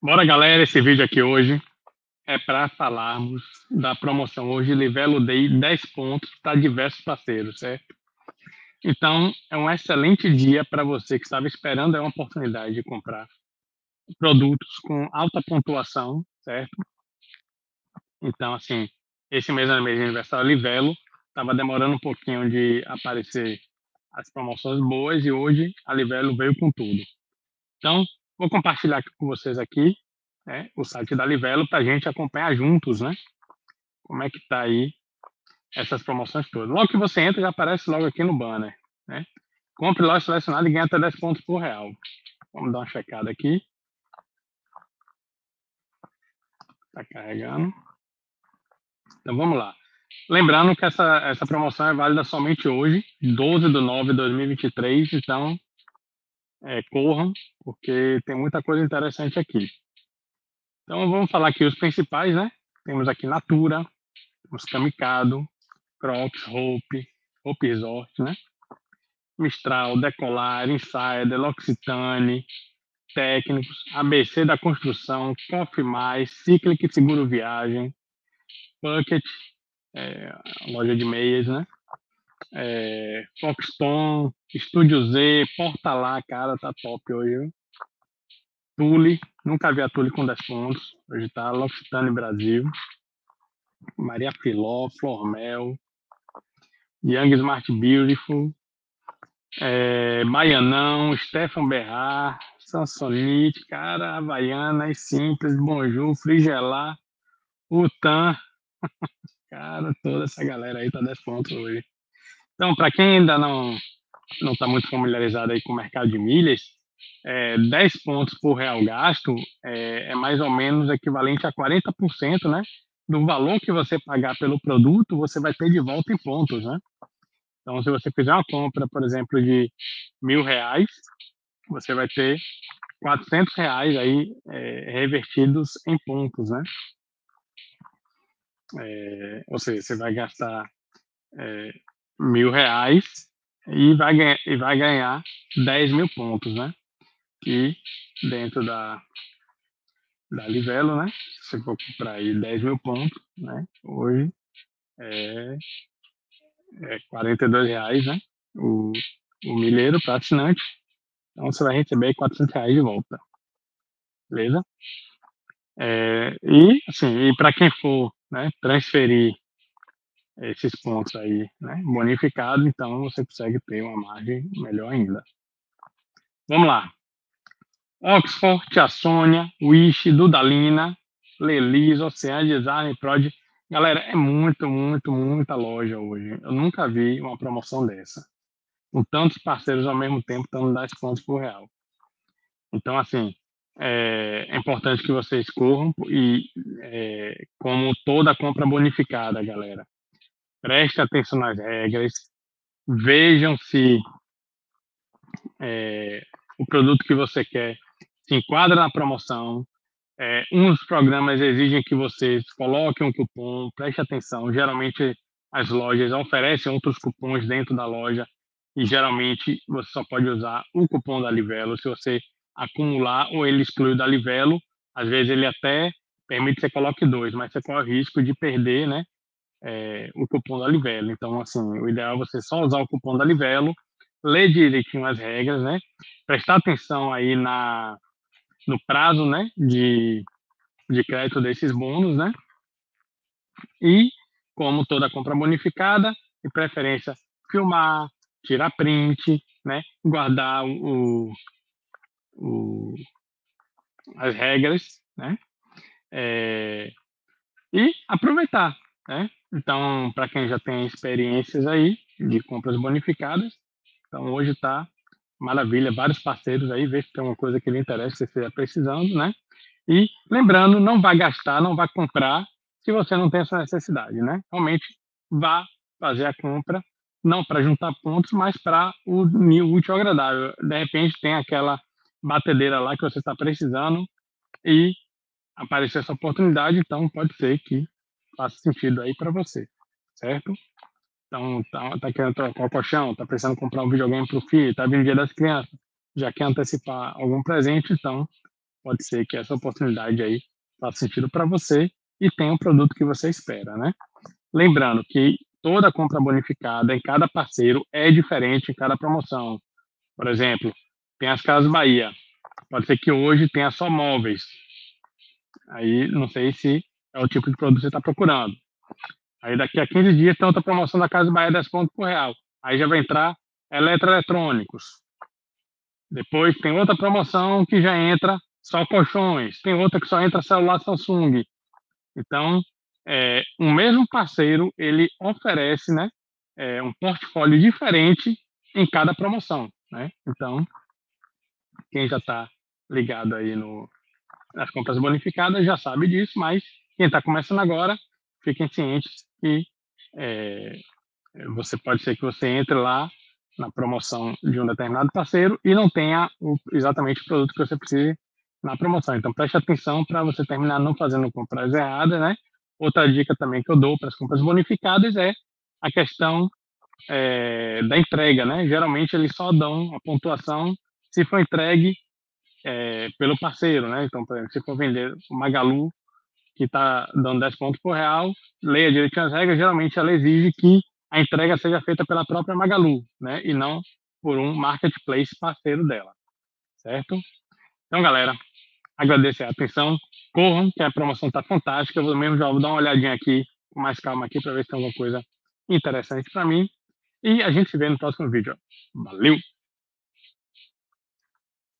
Bora, galera, esse vídeo aqui hoje é para falarmos da promoção hoje Livelo Day 10 pontos para diversos parceiros, certo? Então, é um excelente dia para você que estava esperando é uma oportunidade de comprar produtos com alta pontuação, certo? Então, assim, esse mês é mês de aniversário Livelo, estava demorando um pouquinho de aparecer as promoções boas e hoje a Livelo veio com tudo. Então, Vou compartilhar com vocês aqui né, o site da Livelo para a gente acompanhar juntos, né? Como é que está aí essas promoções todas. Logo que você entra, já aparece logo aqui no banner, né? Compre loja selecionada e ganha até 10 pontos por real. Vamos dar uma checada aqui. Está carregando. Então vamos lá. Lembrando que essa, essa promoção é válida somente hoje, 12 de 9 de 2023. Então, é, corram, porque tem muita coisa interessante aqui. Então vamos falar aqui os principais, né? Temos aqui Natura, temos Kamikado, Crocs, Hope, Hope Resort, né? Mistral, Decolar, Insider, L'Occitane, Técnicos, ABC da Construção, Coffee Mais, Cyclic Seguro Viagem, Bucket, é, loja de meias, né? É, Foxton, Estúdio Z, Porta Lá, cara, tá top hoje. Tule, nunca vi a Tule com 10 pontos. Hoje tá L'Occitane Brasil. Maria Filó, Flormel, Young Smart Beautiful, é, Baianão, Stefan Berrar, Sansonite, cara, Havaiana, Simples, Bonjour, Frigelar, Utan. cara, toda essa galera aí tá 10 pontos hoje. Então, para quem ainda não não está muito familiarizado aí com o mercado de milhas, é, 10 pontos por real gasto é, é, mais ou menos equivalente a 40% né, do valor que você pagar pelo produto, você vai ter de volta em pontos. Né? Então, se você fizer uma compra, por exemplo, de mil reais, você vai ter 400 reais aí é, revertidos em pontos, né? É, ou seja, você vai gastar é, mil reais e vai, ganhar, e vai ganhar 10 mil pontos, né? E dentro da, da Livelo, né? Se você for comprar aí 10 mil pontos, né? Hoje é, é 42 reais, né? O, o milheiro para assinante. Então você vai receber 400 reais de volta. Beleza? É, e, assim, e para quem for né, transferir esses pontos aí, né, bonificado, então você consegue ter uma margem melhor ainda. Vamos lá. Oxford, Tia Sônia, Wish, Dudalina, Lelis, Ocean Design, Prod. Galera, é muito, muito, muita loja hoje. Eu nunca vi uma promoção dessa. Com tantos parceiros ao mesmo tempo, dando 10 pontos por real. Então, assim, é, é importante que vocês corram e, é, como toda compra bonificada, galera, preste atenção nas regras, vejam se é, o produto que você quer se enquadra na promoção. É, uns programas exigem que vocês coloquem um cupom, preste atenção. Geralmente as lojas oferecem outros cupons dentro da loja e geralmente você só pode usar o cupom da Livelo. Se você acumular ou ele exclui o da Livelo, às vezes ele até permite que você coloque dois, mas você corre o risco de perder, né? É, o cupom da Livelo. Então, assim, o ideal é você só usar o cupom da Livelo, ler direitinho as regras, né? Prestar atenção aí na, no prazo, né? De, de crédito desses bônus, né? E, como toda compra bonificada, de preferência, filmar, tirar print, né? Guardar o, o as regras, né? É, e aproveitar, né? Então, para quem já tem experiências aí de compras bonificadas, então hoje está maravilha, vários parceiros aí, ver se tem uma coisa que lhe interessa, que você esteja precisando, né? E lembrando, não vai gastar, não vai comprar se você não tem essa necessidade, né? Realmente vá fazer a compra, não para juntar pontos, mas para o útil agradável. De repente tem aquela batedeira lá que você está precisando e apareceu essa oportunidade, então pode ser que faça sentido aí para você, certo? Então, tá, tá querendo trocar o colchão, tá precisando comprar um videogame para o filho, tá vindo o dia das crianças, já quer antecipar algum presente, então pode ser que essa oportunidade aí faça sentido para você e tenha o produto que você espera, né? Lembrando que toda compra bonificada em cada parceiro é diferente em cada promoção. Por exemplo, tem as Casas Bahia. Pode ser que hoje tenha só móveis. Aí não sei se é o tipo de produto que você está procurando. Aí daqui a 15 dias tem outra promoção da Casa Bahia 10 pontos por real. Aí já vai entrar eletroeletrônicos. Depois tem outra promoção que já entra só colchões. Tem outra que só entra celular Samsung. Então, é, um mesmo parceiro, ele oferece né, é, um portfólio diferente em cada promoção. Né? Então, quem já está ligado aí no, nas compras bonificadas já sabe disso, mas quem está começando agora, fiquem cientes que é, você pode ser que você entre lá na promoção de um determinado parceiro e não tenha o, exatamente o produto que você precisa na promoção. Então preste atenção para você terminar não fazendo compras erradas, né? Outra dica também que eu dou para as compras bonificadas é a questão é, da entrega, né? Geralmente eles só dão a pontuação se for entregue é, pelo parceiro, né? Então, por exemplo, se for vender o Magalu que está dando 10 pontos por real, leia direitinho as regras, geralmente ela exige que a entrega seja feita pela própria Magalu, né? E não por um marketplace parceiro dela, certo? Então, galera, agradeço a atenção. Corram, que a promoção está fantástica. Eu vou mesmo já vou dar uma olhadinha aqui, com mais calma aqui, para ver se tem alguma coisa interessante para mim. E a gente se vê no próximo vídeo. Valeu!